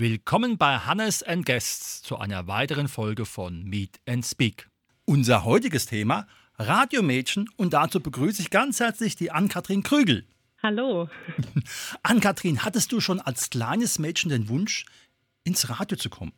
Willkommen bei Hannes and Guests zu einer weiteren Folge von Meet and Speak. Unser heutiges Thema Radiomädchen und dazu begrüße ich ganz herzlich die Ann-Kathrin Krügel. Hallo. Ann-Kathrin, hattest du schon als kleines Mädchen den Wunsch, ins Radio zu kommen?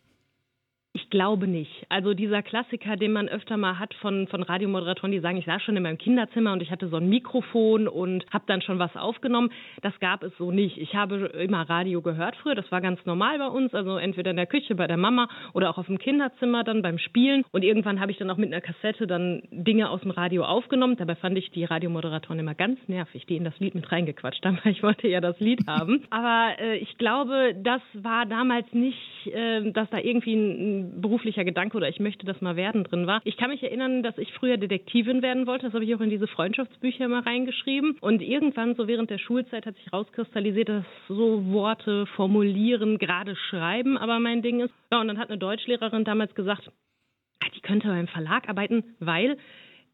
Ich glaube nicht. Also dieser Klassiker, den man öfter mal hat von, von Radiomoderatoren, die sagen, ich saß schon in meinem Kinderzimmer und ich hatte so ein Mikrofon und habe dann schon was aufgenommen, das gab es so nicht. Ich habe immer Radio gehört früher, das war ganz normal bei uns, also entweder in der Küche bei der Mama oder auch auf dem Kinderzimmer dann beim Spielen. Und irgendwann habe ich dann auch mit einer Kassette dann Dinge aus dem Radio aufgenommen. Dabei fand ich die Radiomoderatoren immer ganz nervig, die in das Lied mit reingequatscht haben, weil ich wollte ja das Lied haben. Aber äh, ich glaube, das war damals nicht, äh, dass da irgendwie ein beruflicher Gedanke oder ich möchte das mal werden drin war. Ich kann mich erinnern, dass ich früher Detektivin werden wollte. Das habe ich auch in diese Freundschaftsbücher mal reingeschrieben. Und irgendwann, so während der Schulzeit, hat sich rauskristallisiert, dass so Worte formulieren, gerade schreiben, aber mein Ding ist. Ja, und dann hat eine Deutschlehrerin damals gesagt, ah, die könnte beim Verlag arbeiten, weil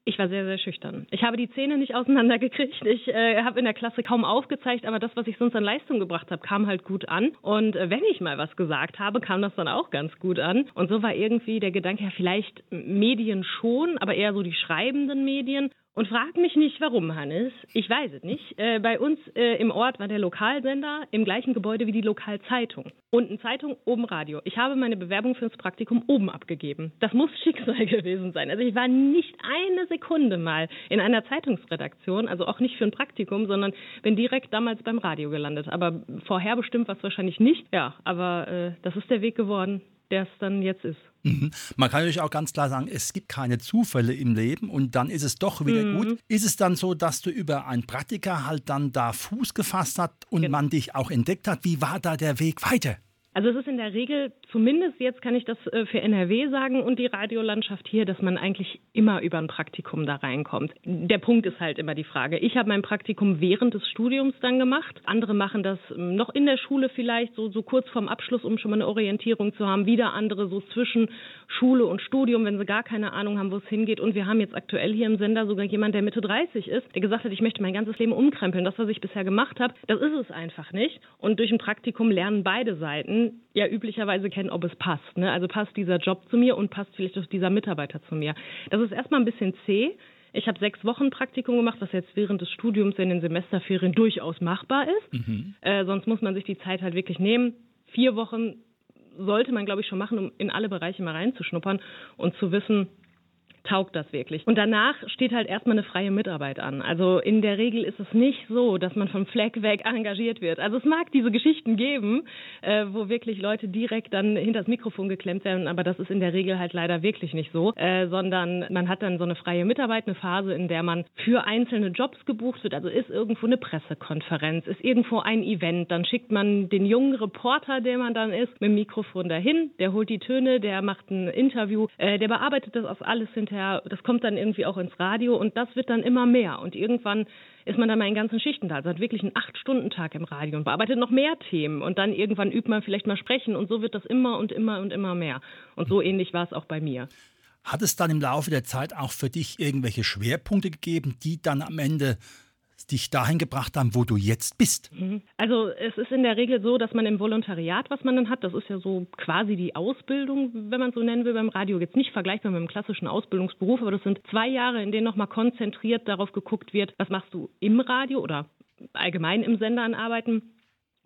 ich war sehr, sehr schüchtern. Ich habe die Zähne nicht auseinandergekriegt. Ich äh, habe in der Klasse kaum aufgezeigt, aber das, was ich sonst an Leistung gebracht habe, kam halt gut an. Und äh, wenn ich mal was gesagt habe, kam das dann auch ganz gut an. Und so war irgendwie der Gedanke, ja, vielleicht Medien schon, aber eher so die schreibenden Medien. Und frag mich nicht, warum, Hannes. Ich weiß es nicht. Äh, bei uns äh, im Ort war der Lokalsender im gleichen Gebäude wie die Lokalzeitung. Unten Zeitung, oben Radio. Ich habe meine Bewerbung fürs Praktikum oben abgegeben. Das muss Schicksal gewesen sein. Also ich war nicht eine Sekunde mal in einer Zeitungsredaktion, also auch nicht für ein Praktikum, sondern bin direkt damals beim Radio gelandet. Aber vorher bestimmt war es wahrscheinlich nicht. Ja, aber äh, das ist der Weg geworden, der es dann jetzt ist. Mhm. Man kann natürlich auch ganz klar sagen, es gibt keine Zufälle im Leben und dann ist es doch wieder mhm. gut. Ist es dann so, dass du über einen Praktiker halt dann da Fuß gefasst hast und genau. man dich auch entdeckt hat? Wie war da der Weg weiter? Also es ist in der Regel, zumindest jetzt kann ich das äh, für NRW sagen und die Radiolandschaft hier, dass man eigentlich immer über ein Praktikum da reinkommt. Der Punkt ist halt immer die Frage. Ich habe mein Praktikum während des Studiums dann gemacht. Andere machen das ähm, noch in der Schule vielleicht, so, so kurz vorm Abschluss, um schon mal eine Orientierung zu haben. Wieder andere so zwischen Schule und Studium, wenn sie gar keine Ahnung haben, wo es hingeht. Und wir haben jetzt aktuell hier im Sender sogar jemand, der Mitte 30 ist, der gesagt hat, ich möchte mein ganzes Leben umkrempeln. Das, was ich bisher gemacht habe, das ist es einfach nicht. Und durch ein Praktikum lernen beide Seiten ja üblicherweise kennen, ob es passt. Ne? Also passt dieser Job zu mir und passt vielleicht auch dieser Mitarbeiter zu mir. Das ist erstmal ein bisschen zäh. Ich habe sechs Wochen Praktikum gemacht, was jetzt während des Studiums in den Semesterferien durchaus machbar ist. Mhm. Äh, sonst muss man sich die Zeit halt wirklich nehmen. Vier Wochen sollte man, glaube ich, schon machen, um in alle Bereiche mal reinzuschnuppern und zu wissen, taugt das wirklich. Und danach steht halt erstmal eine freie Mitarbeit an. Also in der Regel ist es nicht so, dass man vom Fleck weg engagiert wird. Also es mag diese Geschichten geben, äh, wo wirklich Leute direkt dann hinter das Mikrofon geklemmt werden, aber das ist in der Regel halt leider wirklich nicht so, äh, sondern man hat dann so eine freie Mitarbeit, eine Phase, in der man für einzelne Jobs gebucht wird. Also ist irgendwo eine Pressekonferenz, ist irgendwo ein Event, dann schickt man den jungen Reporter, der man dann ist, mit dem Mikrofon dahin, der holt die Töne, der macht ein Interview, äh, der bearbeitet das auf alles hinterher hinterher, das kommt dann irgendwie auch ins Radio und das wird dann immer mehr. Und irgendwann ist man dann mal in ganzen Schichten da. Also hat wirklich einen Acht-Stunden-Tag im Radio und bearbeitet noch mehr Themen. Und dann irgendwann übt man vielleicht mal sprechen und so wird das immer und immer und immer mehr. Und so ähnlich war es auch bei mir. Hat es dann im Laufe der Zeit auch für dich irgendwelche Schwerpunkte gegeben, die dann am Ende dich dahin gebracht haben, wo du jetzt bist? Mhm. Also es ist in der Regel so, dass man im Volontariat, was man dann hat, das ist ja so quasi die Ausbildung, wenn man so nennen will beim Radio, jetzt nicht vergleichbar mit einem klassischen Ausbildungsberuf, aber das sind zwei Jahre, in denen nochmal konzentriert darauf geguckt wird, was machst du im Radio oder allgemein im Sender an Arbeiten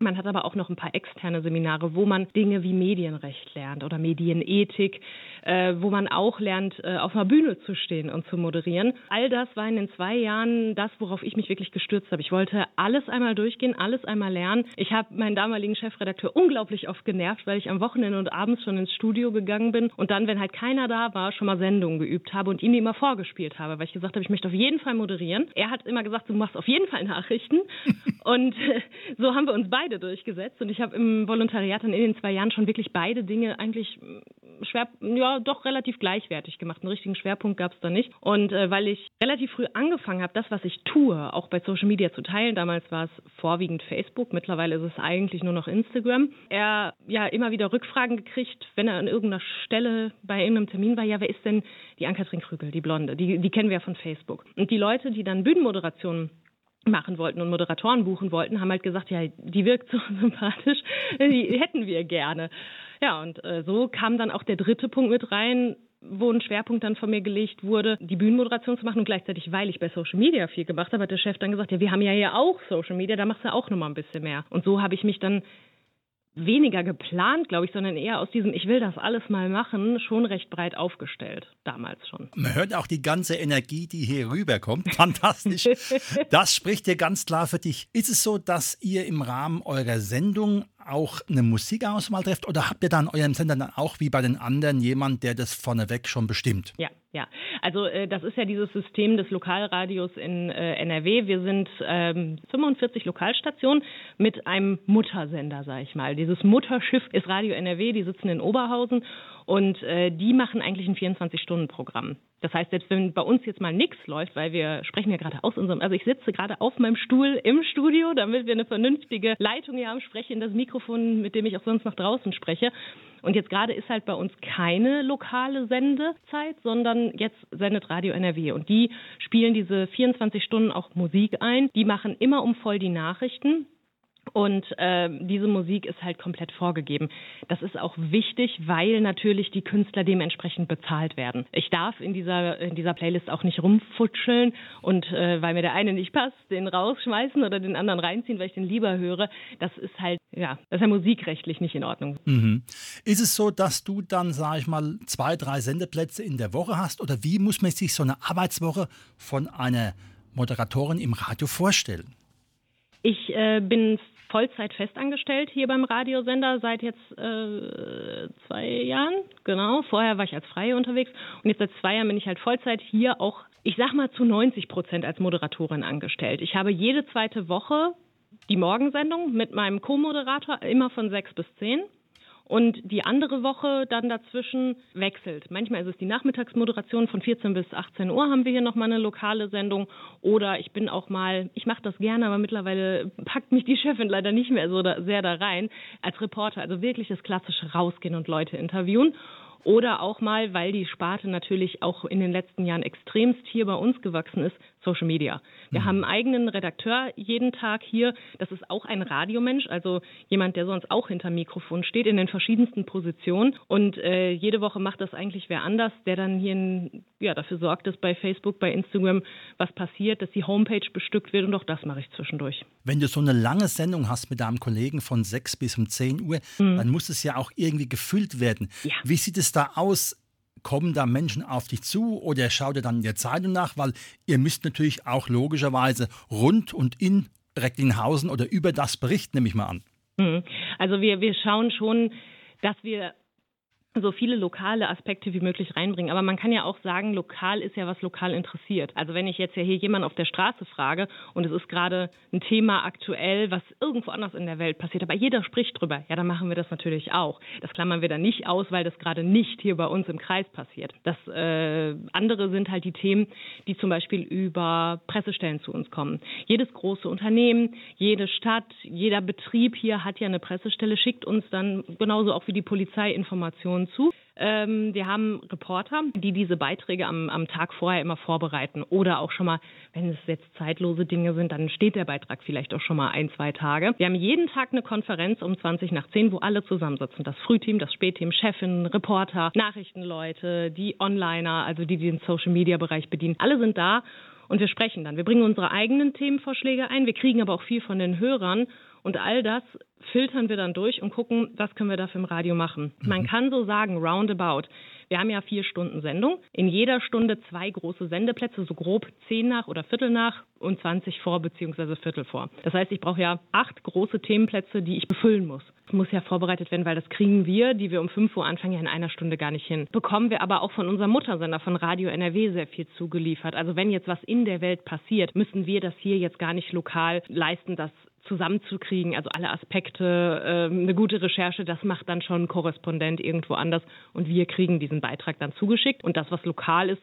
man hat aber auch noch ein paar externe Seminare, wo man Dinge wie Medienrecht lernt oder Medienethik, äh, wo man auch lernt, äh, auf einer Bühne zu stehen und zu moderieren. All das war in den zwei Jahren das, worauf ich mich wirklich gestürzt habe. Ich wollte alles einmal durchgehen, alles einmal lernen. Ich habe meinen damaligen Chefredakteur unglaublich oft genervt, weil ich am Wochenende und abends schon ins Studio gegangen bin und dann, wenn halt keiner da war, schon mal Sendungen geübt habe und ihm die immer vorgespielt habe, weil ich gesagt habe, ich möchte auf jeden Fall moderieren. Er hat immer gesagt, du machst auf jeden Fall Nachrichten. und äh, so haben wir uns beide durchgesetzt und ich habe im Volontariat dann in den zwei Jahren schon wirklich beide Dinge eigentlich mm, schwer, ja, doch relativ gleichwertig gemacht. Einen richtigen Schwerpunkt gab es da nicht. Und äh, weil ich relativ früh angefangen habe, das, was ich tue, auch bei Social Media zu teilen, damals war es vorwiegend Facebook, mittlerweile ist es eigentlich nur noch Instagram, er ja immer wieder Rückfragen gekriegt, wenn er an irgendeiner Stelle bei irgendeinem Termin war, ja, wer ist denn die Ann-Kathrin Krügel, die Blonde, die, die kennen wir ja von Facebook. Und die Leute, die dann Bühnenmoderationen machen wollten und Moderatoren buchen wollten, haben halt gesagt, ja, die wirkt so sympathisch, die hätten wir gerne. Ja, und äh, so kam dann auch der dritte Punkt mit rein, wo ein Schwerpunkt dann von mir gelegt wurde, die Bühnenmoderation zu machen und gleichzeitig, weil ich bei Social Media viel gemacht habe, hat der Chef dann gesagt, ja, wir haben ja hier auch Social Media, da machst du auch nochmal ein bisschen mehr. Und so habe ich mich dann weniger geplant, glaube ich, sondern eher aus diesem Ich will das alles mal machen, schon recht breit aufgestellt, damals schon. Man hört auch die ganze Energie, die hier rüberkommt. Fantastisch. das spricht dir ganz klar für dich. Ist es so, dass ihr im Rahmen eurer Sendung auch eine Musikauswahl trefft oder habt ihr dann eurem Sender dann auch wie bei den anderen jemand, der das vorneweg schon bestimmt? Ja, ja. Also äh, das ist ja dieses System des Lokalradios in äh, NRW. Wir sind ähm, 45 Lokalstationen mit einem Muttersender, sage ich mal. Dieses Mutterschiff ist Radio NRW, die sitzen in Oberhausen und äh, die machen eigentlich ein 24-Stunden-Programm. Das heißt, selbst wenn bei uns jetzt mal nichts läuft, weil wir sprechen ja gerade aus unserem, also ich sitze gerade auf meinem Stuhl im Studio, damit wir eine vernünftige Leitung hier haben, spreche in das Mikrofon, mit dem ich auch sonst noch draußen spreche. Und jetzt gerade ist halt bei uns keine lokale Sendezeit, sondern jetzt sendet Radio NRW. Und die spielen diese 24 Stunden auch Musik ein. Die machen immer um voll die Nachrichten. Und äh, diese Musik ist halt komplett vorgegeben. Das ist auch wichtig, weil natürlich die Künstler dementsprechend bezahlt werden. Ich darf in dieser, in dieser Playlist auch nicht rumfutscheln und äh, weil mir der eine nicht passt, den rausschmeißen oder den anderen reinziehen, weil ich den lieber höre. Das ist halt, ja, das ist ja musikrechtlich nicht in Ordnung. Mhm. Ist es so, dass du dann, sage ich mal, zwei, drei Sendeplätze in der Woche hast? Oder wie muss man sich so eine Arbeitswoche von einer Moderatorin im Radio vorstellen? Ich äh, bin Vollzeit festangestellt hier beim Radiosender seit jetzt äh, zwei Jahren. Genau. Vorher war ich als Freie unterwegs und jetzt seit zwei Jahren bin ich halt Vollzeit hier auch, ich sag mal zu 90 Prozent als Moderatorin angestellt. Ich habe jede zweite Woche die Morgensendung mit meinem Co-Moderator immer von sechs bis zehn. Und die andere Woche dann dazwischen wechselt. Manchmal ist es die Nachmittagsmoderation von 14 bis 18 Uhr haben wir hier nochmal eine lokale Sendung. Oder ich bin auch mal, ich mache das gerne, aber mittlerweile packt mich die Chefin leider nicht mehr so da, sehr da rein, als Reporter. Also wirklich das klassische Rausgehen und Leute interviewen. Oder auch mal, weil die Sparte natürlich auch in den letzten Jahren extremst hier bei uns gewachsen ist, Social Media. Wir mhm. haben einen eigenen Redakteur jeden Tag hier. Das ist auch ein Radiomensch, also jemand, der sonst auch hinter Mikrofon steht, in den verschiedensten Positionen. Und äh, jede Woche macht das eigentlich wer anders, der dann hier in, ja, dafür sorgt, dass bei Facebook, bei Instagram was passiert, dass die Homepage bestückt wird. Und auch das mache ich zwischendurch. Wenn du so eine lange Sendung hast mit deinem Kollegen von 6 bis um 10 Uhr, mhm. dann muss es ja auch irgendwie gefüllt werden. Ja. Wie sieht es da aus? Kommen da Menschen auf dich zu oder schaut ihr dann in der Zeitung nach? Weil ihr müsst natürlich auch logischerweise rund und in Recklinghausen oder über das berichten, nehme ich mal an. Mhm. Also wir, wir schauen schon, dass wir so viele lokale Aspekte wie möglich reinbringen. Aber man kann ja auch sagen, lokal ist ja was lokal interessiert. Also wenn ich jetzt ja hier jemanden auf der Straße frage und es ist gerade ein Thema aktuell, was irgendwo anders in der Welt passiert, aber jeder spricht drüber, ja, dann machen wir das natürlich auch. Das klammern wir dann nicht aus, weil das gerade nicht hier bei uns im Kreis passiert. Das äh, andere sind halt die Themen, die zum Beispiel über Pressestellen zu uns kommen. Jedes große Unternehmen, jede Stadt, jeder Betrieb hier hat ja eine Pressestelle, schickt uns dann genauso auch wie die Polizei Informationen Informationen zu. Ähm, wir haben Reporter, die diese Beiträge am, am Tag vorher immer vorbereiten oder auch schon mal, wenn es jetzt zeitlose Dinge sind, dann steht der Beitrag vielleicht auch schon mal ein, zwei Tage. Wir haben jeden Tag eine Konferenz um 20 nach 10, wo alle zusammensitzen. Das Frühteam, das Spätteam, Chefin, Reporter, Nachrichtenleute, die Onliner, also die, die den Social-Media-Bereich bedienen. Alle sind da und wir sprechen dann. Wir bringen unsere eigenen Themenvorschläge ein. Wir kriegen aber auch viel von den Hörern und all das filtern wir dann durch und gucken, was können wir dafür im Radio machen. Mhm. Man kann so sagen, roundabout. Wir haben ja vier Stunden Sendung. In jeder Stunde zwei große Sendeplätze, so grob zehn nach oder Viertel nach und 20 vor bzw. Viertel vor. Das heißt, ich brauche ja acht große Themenplätze, die ich befüllen muss. Das muss ja vorbereitet werden, weil das kriegen wir, die wir um 5 Uhr anfangen, ja in einer Stunde gar nicht hin. Bekommen wir aber auch von unserem Muttersender, von Radio NRW, sehr viel zugeliefert. Also wenn jetzt was in der Welt passiert, müssen wir das hier jetzt gar nicht lokal leisten, das zusammenzukriegen. Also alle Aspekte, äh, eine gute Recherche, das macht dann schon ein Korrespondent irgendwo anders und wir kriegen diesen Beitrag dann zugeschickt. Und das, was lokal ist,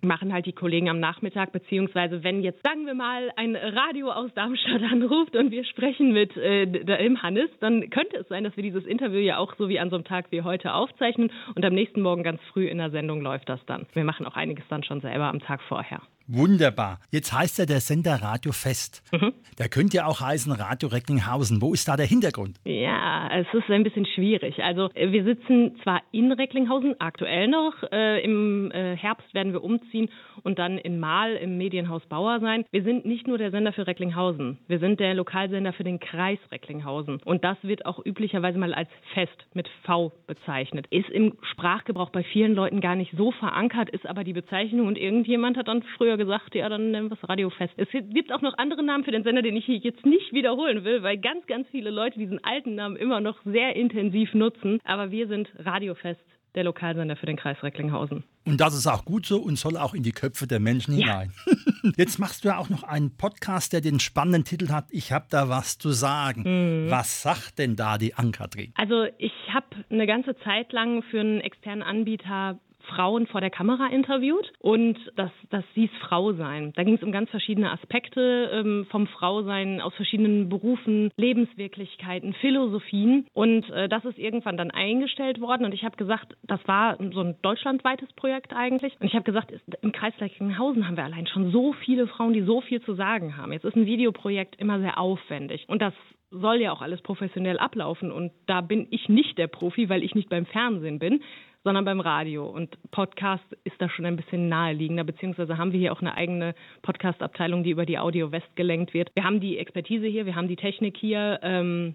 machen halt die Kollegen am Nachmittag, beziehungsweise wenn jetzt, sagen wir mal, ein Radio aus Darmstadt anruft und wir sprechen mit äh, dem Hannes, dann könnte es sein, dass wir dieses Interview ja auch so wie an so einem Tag wie heute aufzeichnen und am nächsten Morgen ganz früh in der Sendung läuft das dann. Wir machen auch einiges dann schon selber am Tag vorher. Wunderbar. Jetzt heißt ja der Sender Radio Fest. Mhm. Der könnte ja auch heißen Radio Recklinghausen. Wo ist da der Hintergrund? Ja, es ist ein bisschen schwierig. Also äh, wir sitzen zwar in Recklinghausen, aktuell noch. Äh, Im äh, Herbst werden wir umziehen und dann in Mahl im Medienhaus Bauer sein. Wir sind nicht nur der Sender für Recklinghausen. Wir sind der Lokalsender für den Kreis Recklinghausen. Und das wird auch üblicherweise mal als Fest mit V bezeichnet. Ist im Sprachgebrauch bei vielen Leuten gar nicht so verankert, ist aber die Bezeichnung und irgendjemand hat dann früher gesagt, ja, dann nennen wir es Radiofest. Es gibt auch noch andere Namen für den Sender, den ich hier jetzt nicht wiederholen will, weil ganz, ganz viele Leute diesen alten Namen immer noch sehr intensiv nutzen. Aber wir sind Radiofest der Lokalsender für den Kreis Recklinghausen. Und das ist auch gut so und soll auch in die Köpfe der Menschen ja. hinein. Jetzt machst du ja auch noch einen Podcast, der den spannenden Titel hat, Ich habe da was zu sagen. Mhm. Was sagt denn da die Ankatrin? Also ich habe eine ganze Zeit lang für einen externen Anbieter Frauen vor der Kamera interviewt und das, das hieß Frau sein. Da ging es um ganz verschiedene Aspekte ähm, vom Frausein aus verschiedenen Berufen, Lebenswirklichkeiten, Philosophien und äh, das ist irgendwann dann eingestellt worden und ich habe gesagt, das war so ein deutschlandweites Projekt eigentlich und ich habe gesagt, im Kreis Recklinghausen haben wir allein schon so viele Frauen, die so viel zu sagen haben. Jetzt ist ein Videoprojekt immer sehr aufwendig und das soll ja auch alles professionell ablaufen und da bin ich nicht der Profi, weil ich nicht beim Fernsehen bin sondern beim Radio. Und Podcast ist da schon ein bisschen naheliegender, beziehungsweise haben wir hier auch eine eigene Podcast-Abteilung, die über die Audio West gelenkt wird. Wir haben die Expertise hier, wir haben die Technik hier. Ähm,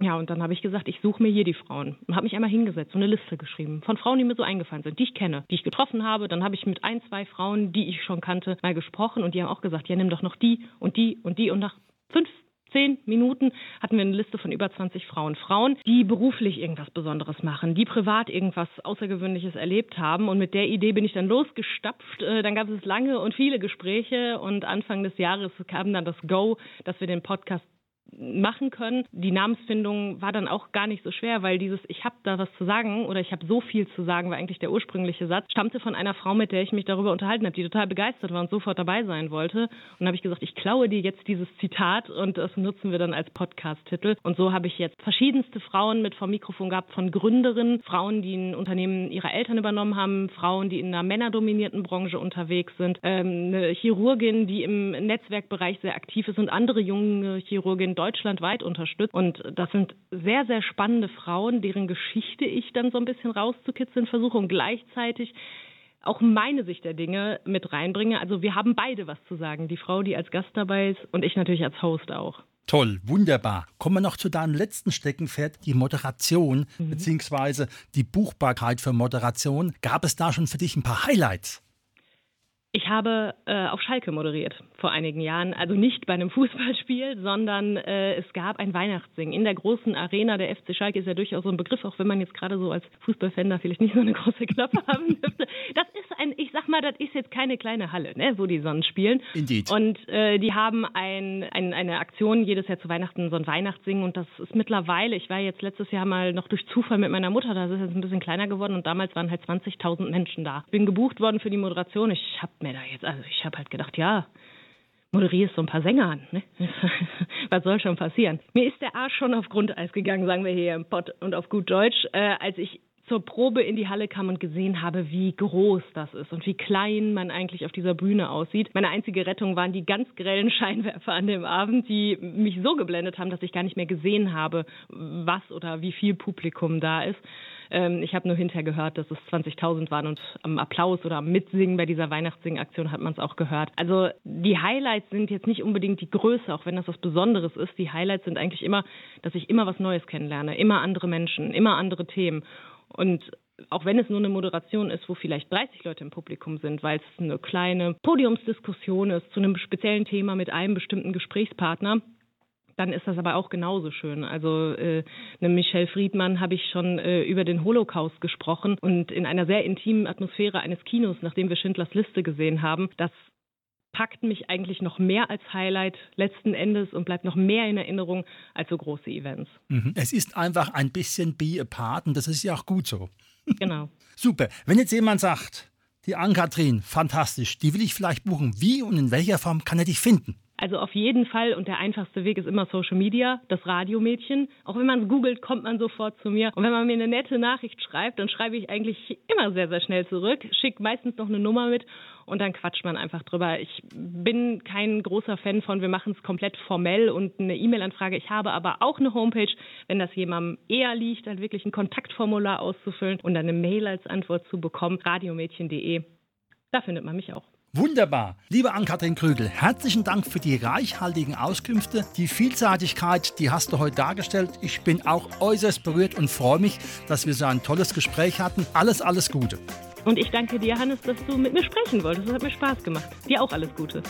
ja, und dann habe ich gesagt, ich suche mir hier die Frauen und habe mich einmal hingesetzt und eine Liste geschrieben von Frauen, die mir so eingefallen sind, die ich kenne, die ich getroffen habe. Dann habe ich mit ein, zwei Frauen, die ich schon kannte, mal gesprochen und die haben auch gesagt, ja, nimm doch noch die und die und die. Und nach fünf zehn Minuten hatten wir eine Liste von über 20 Frauen. Frauen, die beruflich irgendwas Besonderes machen, die privat irgendwas Außergewöhnliches erlebt haben. Und mit der Idee bin ich dann losgestapft. Äh, dann gab es lange und viele Gespräche und Anfang des Jahres kam dann das Go, dass wir den Podcast machen können. Die Namensfindung war dann auch gar nicht so schwer, weil dieses Ich habe da was zu sagen oder ich habe so viel zu sagen, war eigentlich der ursprüngliche Satz, stammte von einer Frau, mit der ich mich darüber unterhalten habe, die total begeistert war und sofort dabei sein wollte. Und habe ich gesagt, ich klaue dir jetzt dieses Zitat und das nutzen wir dann als Podcast-Titel. Und so habe ich jetzt verschiedenste Frauen mit vom Mikrofon gehabt, von Gründerinnen, Frauen, die ein Unternehmen ihrer Eltern übernommen haben, Frauen, die in einer männerdominierten Branche unterwegs sind, ähm, eine Chirurgin, die im Netzwerkbereich sehr aktiv ist und andere junge Chirurginnen deutschlandweit unterstützt. Und das sind sehr, sehr spannende Frauen, deren Geschichte ich dann so ein bisschen rauszukitzeln versuche und gleichzeitig auch meine Sicht der Dinge mit reinbringe. Also wir haben beide was zu sagen. Die Frau, die als Gast dabei ist und ich natürlich als Host auch. Toll, wunderbar. Kommen wir noch zu deinem letzten Steckenpferd, die Moderation mhm. bzw. die Buchbarkeit für Moderation. Gab es da schon für dich ein paar Highlights? Ich habe äh, auf Schalke moderiert vor einigen Jahren, also nicht bei einem Fußballspiel, sondern äh, es gab ein Weihnachtssingen in der großen Arena. Der FC Schalke ist ja durchaus so ein Begriff, auch wenn man jetzt gerade so als Fußballfan da vielleicht nicht so eine große Klappe haben dürfte. Das ist ein, ich sag mal, das ist jetzt keine kleine Halle, ne, wo die Sonnen spielen. Indeed. Und äh, die haben ein, ein, eine Aktion jedes Jahr zu Weihnachten, so ein Weihnachtssingen und das ist mittlerweile, ich war jetzt letztes Jahr mal noch durch Zufall mit meiner Mutter, da ist es jetzt ein bisschen kleiner geworden und damals waren halt 20.000 Menschen da. Bin gebucht worden für die Moderation. Ich habe mir da jetzt, also ich habe halt gedacht, ja, moderierst so ein paar Sänger an. Ne? Was soll schon passieren? Mir ist der Arsch schon auf Grundeis gegangen, sagen wir hier im Pott und auf gut Deutsch, äh, als ich zur Probe in die Halle kam und gesehen habe, wie groß das ist und wie klein man eigentlich auf dieser Bühne aussieht. Meine einzige Rettung waren die ganz grellen Scheinwerfer an dem Abend, die mich so geblendet haben, dass ich gar nicht mehr gesehen habe, was oder wie viel Publikum da ist. Ähm, ich habe nur hinterher gehört, dass es 20.000 waren und am Applaus oder am Mitsingen bei dieser Weihnachtssingaktion hat man es auch gehört. Also die Highlights sind jetzt nicht unbedingt die Größe, auch wenn das was Besonderes ist. Die Highlights sind eigentlich immer, dass ich immer was Neues kennenlerne, immer andere Menschen, immer andere Themen. Und auch wenn es nur eine Moderation ist, wo vielleicht 30 Leute im Publikum sind, weil es eine kleine Podiumsdiskussion ist zu einem speziellen Thema mit einem bestimmten Gesprächspartner, dann ist das aber auch genauso schön. Also äh, eine Michelle Friedmann habe ich schon äh, über den Holocaust gesprochen und in einer sehr intimen Atmosphäre eines Kinos, nachdem wir Schindlers Liste gesehen haben, das packt mich eigentlich noch mehr als Highlight letzten Endes und bleibt noch mehr in Erinnerung als so große Events. Mhm. Es ist einfach ein bisschen be apart und das ist ja auch gut so. Genau. Super. Wenn jetzt jemand sagt, die Ann-Kathrin, fantastisch, die will ich vielleicht buchen, wie und in welcher Form kann er dich finden? Also auf jeden Fall und der einfachste Weg ist immer Social Media, das Radiomädchen. Auch wenn man es googelt, kommt man sofort zu mir. Und wenn man mir eine nette Nachricht schreibt, dann schreibe ich eigentlich immer sehr, sehr schnell zurück, schicke meistens noch eine Nummer mit und dann quatscht man einfach drüber. Ich bin kein großer Fan von, wir machen es komplett formell und eine E-Mail-Anfrage. Ich habe aber auch eine Homepage, wenn das jemandem eher liegt, dann wirklich ein Kontaktformular auszufüllen und dann eine Mail als Antwort zu bekommen, radiomädchen.de. Da findet man mich auch. Wunderbar. Liebe Ann-Kathrin Krügel, herzlichen Dank für die reichhaltigen Auskünfte. Die Vielseitigkeit, die hast du heute dargestellt. Ich bin auch äußerst berührt und freue mich, dass wir so ein tolles Gespräch hatten. Alles, alles Gute. Und ich danke dir, Hannes, dass du mit mir sprechen wolltest. Es hat mir Spaß gemacht. Dir auch alles Gute.